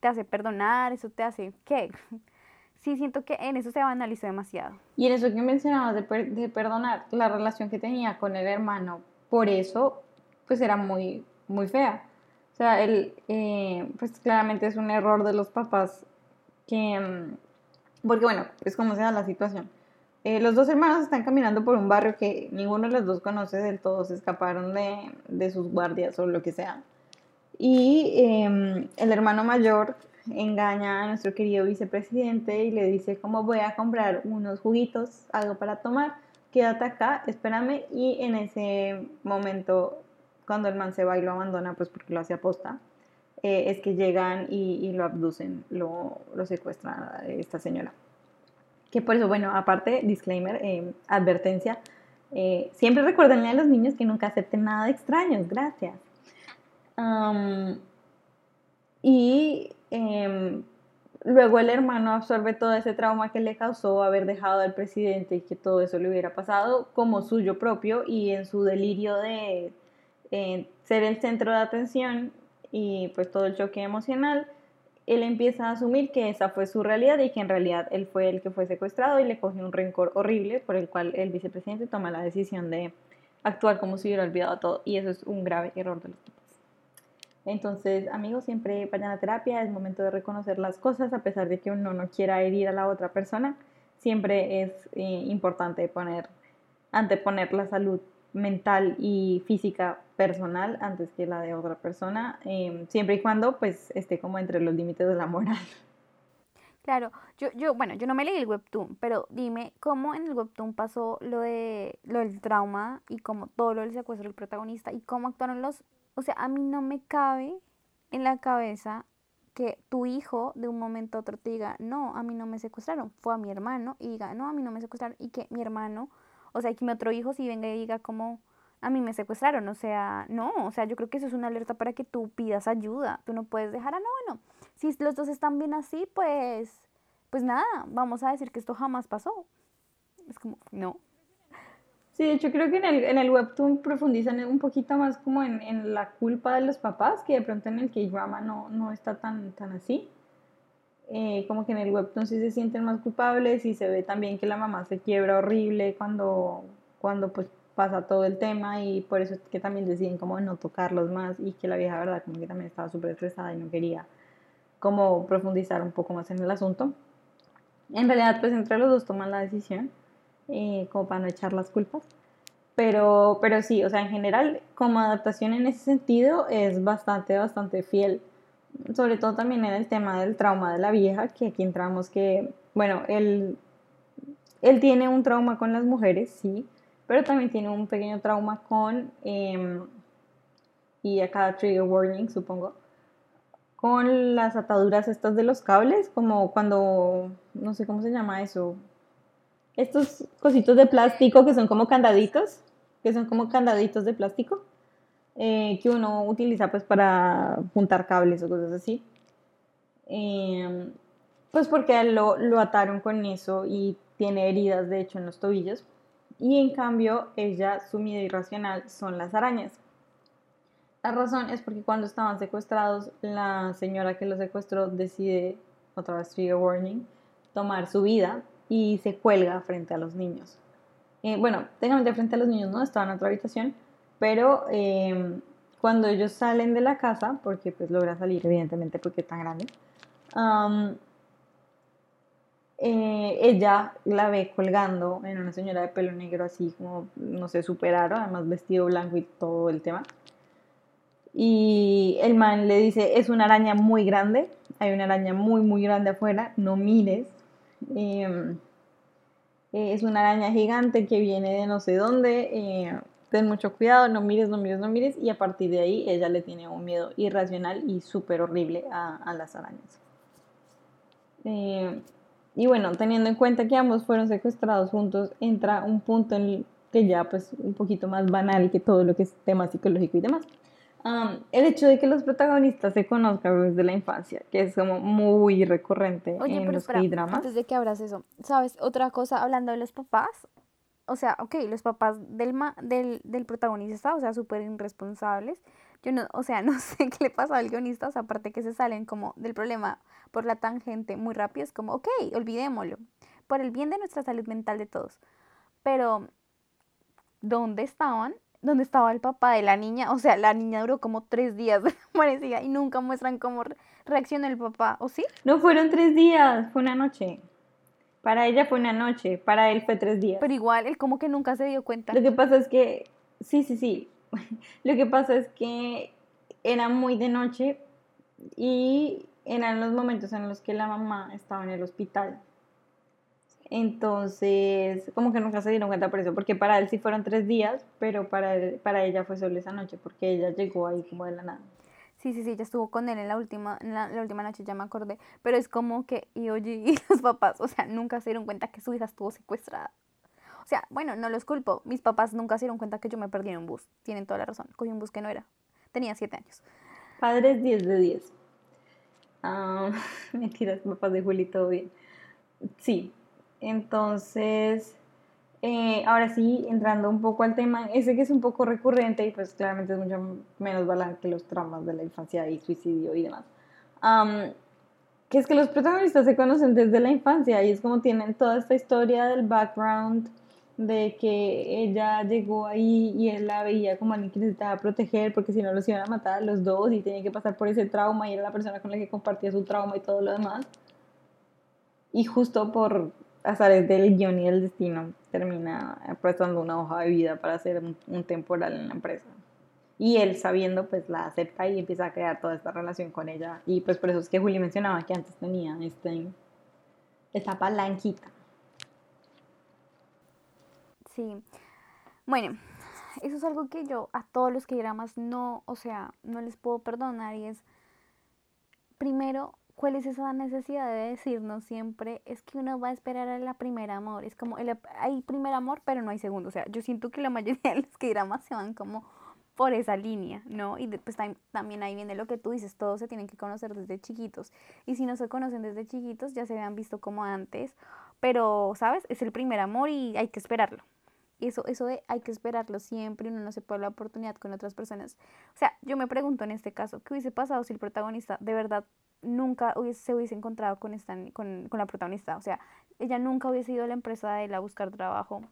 te hace perdonar, eso te hace ¿qué? Sí, siento que en eso se banalizó demasiado.
Y en eso que mencionabas de, de perdonar, la relación que tenía con el hermano, por eso, pues era muy, muy fea o sea, él, eh, pues claramente es un error de los papás que, mm, porque bueno, es como se da la situación. Eh, los dos hermanos están caminando por un barrio que ninguno de los dos conoce del todo, se escaparon de, de sus guardias o lo que sea. Y em, el hermano mayor engaña a nuestro querido vicepresidente y le dice como voy a comprar unos juguitos, algo para tomar, quédate acá, espérame y en ese momento cuando el man se va y lo abandona, pues porque lo hace aposta, eh, es que llegan y, lo abducen, lo, lo, secuestran a esta señora. Que por eso, bueno, aparte, disclaimer, eh, advertencia, eh, siempre recuerden a los niños que nunca acepten nada de extraños, gracias. y em, luego el hermano absorbe todo ese trauma que le causó haber dejado al presidente y que todo eso le hubiera pasado como suyo propio y en su delirio de ser el centro de atención y pues todo el choque emocional, él empieza a asumir que esa fue su realidad y que en realidad él fue el que fue secuestrado y le cogió un rencor horrible por el cual el vicepresidente toma la decisión de actuar como si hubiera olvidado todo y eso es un grave error de los papás. Entonces, amigos, siempre vayan a terapia, es momento de reconocer las cosas a pesar de que uno no quiera herir a la otra persona. Siempre es eh, importante poner, anteponer la salud mental y física personal antes que la de otra persona, em, siempre y cuando pues esté como entre los límites de la moral.
Claro, yo, yo, bueno, yo no me leí el webtoon, pero dime cómo en el webtoon pasó lo de lo del trauma y cómo todo lo del secuestro del protagonista y cómo actuaron los, o sea, a mí no me cabe en la cabeza que tu hijo de un momento a otro te diga, no, a mí no me secuestraron, fue a mi hermano y diga, no, a mí no me secuestraron y que mi hermano o sea, que mi otro hijo si venga y diga como, a mí me secuestraron, o sea, no, o sea, yo creo que eso es una alerta para que tú pidas ayuda, tú no puedes dejar, ah, no, bueno, si los dos están bien así, pues, pues nada, vamos a decir que esto jamás pasó. Es como, no.
Sí, de hecho creo que en el, en el webtoon profundizan un poquito más como en, en la culpa de los papás, que de pronto en el K-drama no, no está tan, tan así. Eh, como que en el webtoon sí se sienten más culpables y se ve también que la mamá se quiebra horrible cuando, cuando pues pasa todo el tema y por eso es que también deciden como no tocarlos más y que la vieja verdad como que también estaba súper estresada y no quería como profundizar un poco más en el asunto. En realidad pues entre los dos toman la decisión eh, como para no echar las culpas. Pero, pero sí, o sea, en general como adaptación en ese sentido es bastante, bastante fiel sobre todo también en el tema del trauma de la vieja, que aquí entramos que, bueno, él, él tiene un trauma con las mujeres, sí, pero también tiene un pequeño trauma con, em, y acá trigger warning, supongo, con las ataduras estas de los cables, como cuando, no sé cómo se llama eso, estos cositos de plástico que son como candaditos, que son como candaditos de plástico. Eh, que uno utiliza pues para juntar cables o cosas así. Em, pues porque lo, lo ataron con eso y tiene heridas de hecho en los tobillos. Y en cambio ella, su miedo irracional son las arañas. La razón es porque cuando estaban secuestrados, la señora que los secuestró decide, otra vez trigger warning, tomar su vida y se cuelga frente a los niños. Eh, bueno, técnicamente frente a los niños no, estaban en otra habitación, pero em, cuando ellos salen de la casa, porque pues logra salir evidentemente porque es tan grande, eh, ella la ve colgando en una señora de pelo negro así como, no sé, super además vestido blanco y todo el tema. Y el man le dice, es una araña muy grande, hay una araña muy, muy grande afuera, no mires. Em, es una araña gigante que viene de no sé dónde. Eh, ten mucho cuidado, no mires, no mires, no mires, y a partir de ahí ella le tiene un miedo irracional y súper horrible a, las arañas. Eh, y bueno, teniendo en cuenta que ambos fueron secuestrados juntos, entra un punto en el que ya pues un poquito más banal que todo lo que es tema psicológico y demás. el hecho de que los protagonistas se conozcan desde la infancia, que es como muy recurrente en los espera, dramas.
Antes de que abras eso, ¿sabes? Otra cosa, hablando de los papás, o sea, ok, los papás del, del, del protagonista, o sea, súper irresponsables. Yo no, o sea, no sé qué le pasa al guionista, o sea, aparte que se salen como del problema por la tangente muy rápido, es como, ok, olvidémoslo, por el bien de nuestra salud mental de todos. Pero, ¿dónde estaban? ¿Dónde estaba el papá de la niña? O sea, la niña duró como tres días parecía y nunca muestran cómo reacciona el papá, ¿o sí?
No fueron tres días, fue una noche. Para ella fue una noche, para él fue tres días.
Pero igual, él como que nunca se dio cuenta.
Lo que pasa es que, sí, sí, sí. Lo que pasa es que era muy de noche y eran los momentos en los que la mamá estaba en el hospital. Entonces, como que nunca se dieron cuenta por eso, porque para él sí fueron tres días, pero para, para ella fue solo esa noche, porque ella llegó ahí como de la nada.
Sí, sí, sí, ya estuvo con él en la última, la, última noche, ya me acordé. Pero es como que, y oye, y los papás, o sea, nunca se dieron cuenta que su hija estuvo secuestrada. O sea, bueno, no los culpo. Mis papás nunca se dieron cuenta que yo me perdí en un bus. Tienen toda la razón. Cogí un bus que no era. Tenía siete años.
Padres 10 de 10. Ah, mentiras, papás de Juli, todo bien. Sí, entonces eh, ahora sí, entrando un poco al tema, ese que es un poco recurrente y pues claramente es mucho menos balance que los traumas de la infancia y suicidio y demás. que es que los protagonistas se conocen desde la infancia y es como tienen toda esta historia del background de que ella llegó ahí y él la veía como alguien que necesitaba proteger porque si no los iban a matar a los dos y tenía que pasar por ese trauma y era la persona con la que compartía su trauma y todo lo demás. Y justo por azares del guion y del destino, termina prestando una hoja de vida para hacer un, temporal en la empresa. Y él sabiendo, pues la acepta y empieza a crear toda esta relación con ella. Y pues por eso es que Juli mencionaba que antes tenía este, esta palanquita.
Sí. Bueno, eso es algo que yo a todos los que más no, o sea, no les puedo perdonar y es, primero, ¿Cuál es esa necesidad de decirnos siempre? Es que uno va a esperar a la primera amor. Es como, el, hay primer amor, pero no hay segundo. O sea, yo siento que la mayoría de los que dramas se van como por esa línea, ¿no? Y después también ahí viene lo que tú dices, todos se tienen que conocer desde chiquitos. Y si no se conocen desde chiquitos, ya se habían visto como antes. Pero, ¿sabes? Es el primer amor y hay que esperarlo. Eso, eso de hay que esperarlo siempre, uno no se puede la oportunidad con otras personas. O sea, yo me pregunto en este caso, ¿qué hubiese pasado si el protagonista de verdad nunca hubiese, se hubiese encontrado con, esta, con, con, la protagonista. O sea, ella nunca hubiese ido a la empresa de él a buscar trabajo.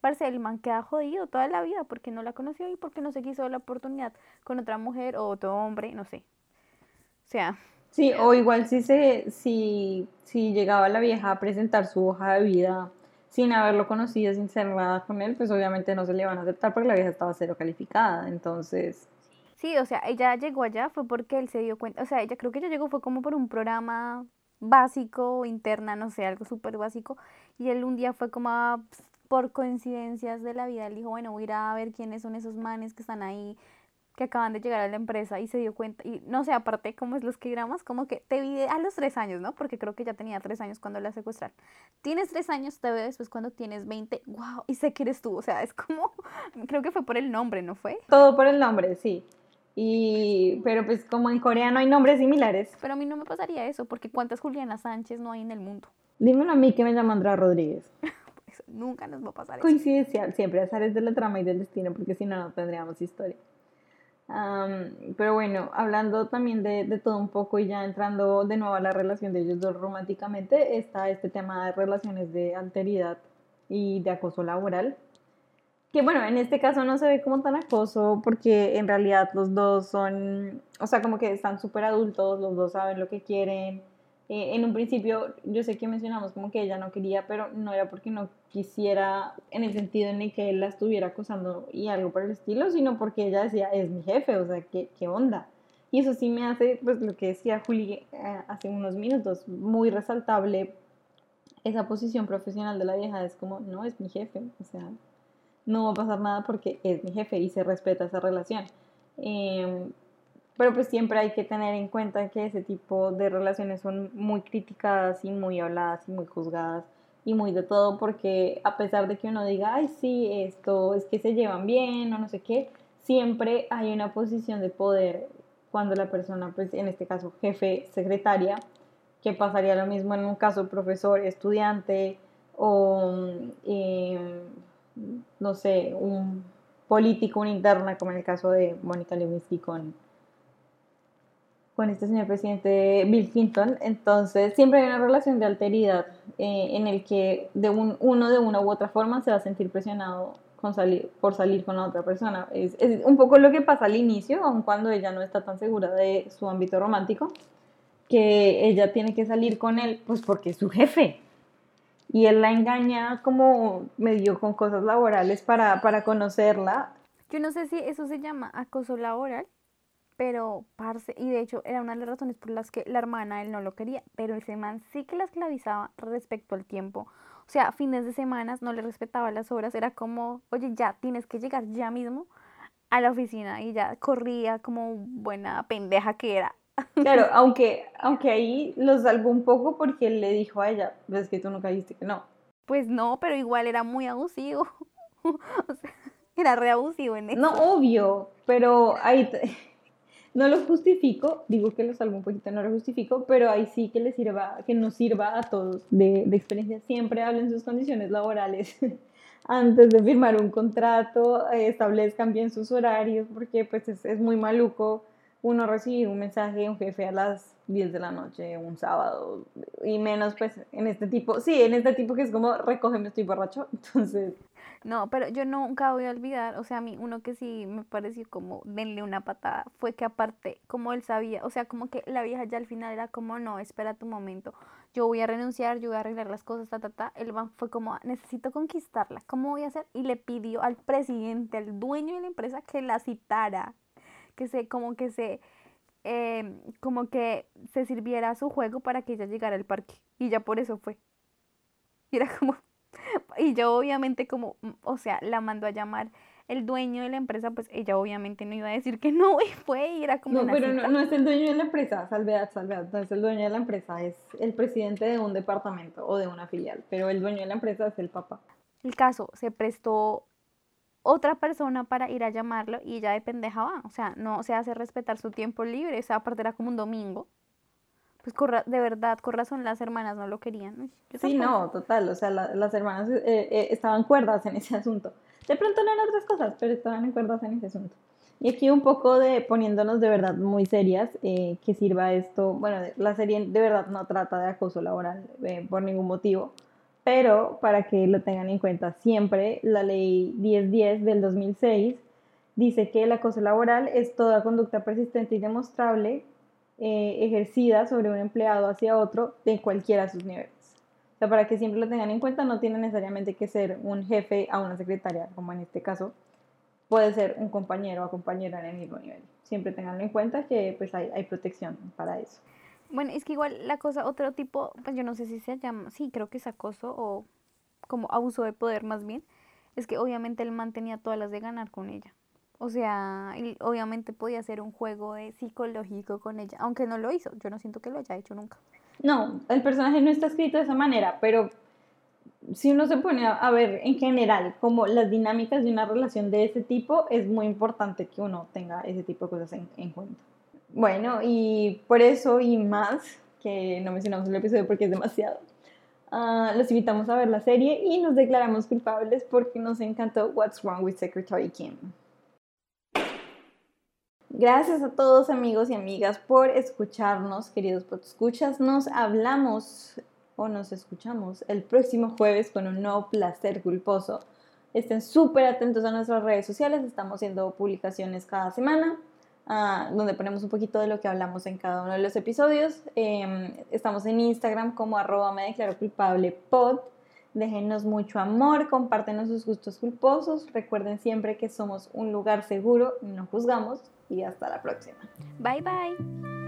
Parece el man queda jodido toda la vida porque no la conoció y porque no se quiso la oportunidad con otra mujer o otro hombre, no sé. O sea.
Sí, o igual si, se, si, si llegaba la vieja a presentar su hoja de vida sin haberlo conocido, sin ser nada con él, pues obviamente no se le van a aceptar porque la vieja estaba cero calificada. Entonces,
Sí, o sea, ella llegó allá fue porque él se dio cuenta, o sea, ella creo que ella llegó fue como por un programa básico, interna, no sé, algo súper básico, y él un día fue como por coincidencias de la vida, él dijo, bueno, voy a ir a ver quiénes son esos manes que están ahí, que acaban de llegar a la empresa, y se dio cuenta, y no sé, aparte, cómo es los que gramas, como que te vi a los tres años, ¿no? Porque creo que ya tenía tres años cuando la secuestraron. Tienes tres años, te veo después cuando tienes 20, wow, y sé que eres tú, o sea, es como, creo que fue por el nombre, ¿no fue?
Todo por el nombre, sí. Y, pero pues como en Corea no hay nombres similares.
Pero a mí no me pasaría eso, porque ¿cuántas Juliana Sánchez no hay en el mundo?
Dímelo a mí que me llama Andrea Rodríguez.
pues nunca nos va a pasar
eso. Coincidencial, siempre azares de la trama y del destino, porque si no, no tendríamos historia. pero bueno, hablando también de, de, todo un poco y ya entrando de nuevo a la relación de ellos dos románticamente, está este tema de relaciones de alteridad y de acoso laboral que bueno, en este caso no se ve como tan acoso porque en realidad los dos son, o sea, como que están súper adultos, los dos saben lo que quieren. Eh, en un principio yo sé que mencionamos como que ella no quería, pero no era porque no quisiera en el sentido en el que él la estuviera acosando y algo por el estilo, sino porque ella decía, es mi jefe, o sea, ¿qué, qué onda? Y eso sí me hace, pues lo que decía Juli eh, hace unos minutos, muy resaltable esa posición profesional de la vieja, es como, no, es mi jefe, o sea, no va a pasar nada porque es mi jefe y se respeta esa relación. Em, pero pues siempre hay que tener en cuenta que ese tipo de relaciones son muy criticadas y muy habladas y muy juzgadas y muy de todo porque a pesar de que uno diga, ay, sí, esto es que se llevan bien o no sé qué, siempre hay una posición de poder cuando la persona, pues en este caso jefe, secretaria, que pasaría lo mismo en un caso profesor, estudiante o, eh, no sé, un político, una interna, como en el caso de Mónica Lewinsky con, con este señor presidente Bill Clinton. Entonces, siempre hay una relación de alteridad eh, en el que de un, uno de una u otra forma se va a sentir presionado con salir, por salir con la otra persona. Es, es, un poco lo que pasa al inicio, aun cuando ella no está tan segura de su ámbito romántico, que ella tiene que salir con él, pues porque es su jefe. Y él la engaña como medio con cosas laborales para, para conocerla.
Yo no sé si eso se llama acoso laboral, pero parce, y de hecho era una de las razones por las que la hermana él no lo quería, pero ese man sí que la esclavizaba respecto al tiempo. O sea, fines de semanas no le respetaba las horas, era como, oye, ya tienes que llegar ya mismo a la oficina y ya corría como buena pendeja que era.
Claro, aunque, aunque ahí lo salvó un poco porque le dijo a ella, ves que tú no caíste que no.
Pues no, pero igual era muy abusivo. o sea, era re abusivo en eso.
No, obvio, pero ahí no lo justifico, digo que lo salvo un poquito, no lo justifico, pero ahí sí que le sirva, que nos sirva a todos de, de experiencia. Siempre hablen sus condiciones laborales antes de firmar un contrato, eh, establezcan bien sus horarios, porque pues es, es muy maluco uno recibir un mensaje de un jefe a las 10 de la noche, un sábado, y menos pues en este tipo, sí, en este tipo que es como, recógeme, estoy borracho, entonces...
No, pero yo nunca voy a olvidar, o sea, a mí uno que sí me pareció como denle una patada, fue que aparte, como él sabía, o sea, como que la vieja ya al final era como, no, espera tu momento, yo voy a renunciar, yo voy a arreglar las cosas, ta, ta, ta, él fue como, necesito conquistarla, ¿cómo voy a hacer? Y le pidió al presidente, al dueño de la empresa, que la citara, que se, como que se, em, como que se sirviera su juego para que ella llegara al parque, y ya por eso fue. Y era como y yo obviamente como, mm, o sea, la mandó a llamar el dueño de la empresa, pues ella obviamente no iba a decir que no, y fue, y era como...
No, pero no, no, es el dueño de la empresa, salvedad, salvedad, no es el dueño de la empresa, es el presidente de un departamento o de una filial, pero el dueño de la empresa es el papá.
El caso, se prestó otra persona para ir a llamarlo y ella de pendeja va, o sea, no se hace respetar su tiempo libre, esa parte era como un domingo, pues de verdad, con razón las hermanas no lo querían.
Sí, no, total, o sea, las hermanas eh, eh, estaban cuerdas en ese asunto. De pronto no eran otras cosas, pero estaban en cuerdas en ese asunto. Y aquí un poco de poniéndonos de verdad muy serias, eh, que sirva esto, bueno, la serie de verdad no trata de acoso laboral por ningún motivo, pero para que lo tengan en cuenta siempre, la ley 1010 del 2006 dice que el acoso laboral es toda conducta persistente y demostrable eh, ejercida sobre un empleado hacia otro de cualquiera de sus niveles. O sea, para que siempre lo tengan en cuenta, no tiene necesariamente que ser un jefe a una secretaria, como en este caso, puede ser un compañero o compañera en el mismo nivel. Siempre tenganlo en cuenta que pues hay, hay protección para eso.
Bueno, es que igual la cosa, otro tipo, pues yo no sé si se llama, sí, creo que es acoso o como abuso de poder más bien, es que obviamente él mantenía todas las de ganar con ella. O sea, obviamente podía hacer un juego psicológico con ella, aunque no lo hizo. Yo no siento que lo haya hecho nunca.
No, el personaje no está escrito de esa manera, pero si uno se pone a, ver en general como las dinámicas de una relación de ese tipo, es muy importante que uno tenga ese tipo de cosas en, cuenta. Bueno, y por eso y más, que no mencionamos el episodio porque es demasiado, uh, los invitamos a ver la serie y nos declaramos culpables porque nos encantó What's Wrong with Secretary Kim. Gracias a todos amigos y amigas por escucharnos, queridos escuchas. Nos hablamos o nos escuchamos el próximo jueves con un nuevo placer culposo. Estén súper atentos a nuestras redes sociales, estamos haciendo publicaciones cada semana, ah, donde ponemos un poquito de lo que hablamos en cada uno de los episodios. Em, estamos en Instagram como arroba me declaro culpable pod. Déjenos mucho amor, compártenos sus gustos culposos. Recuerden siempre que somos un lugar seguro no juzgamos y hasta la próxima.
Bye bye.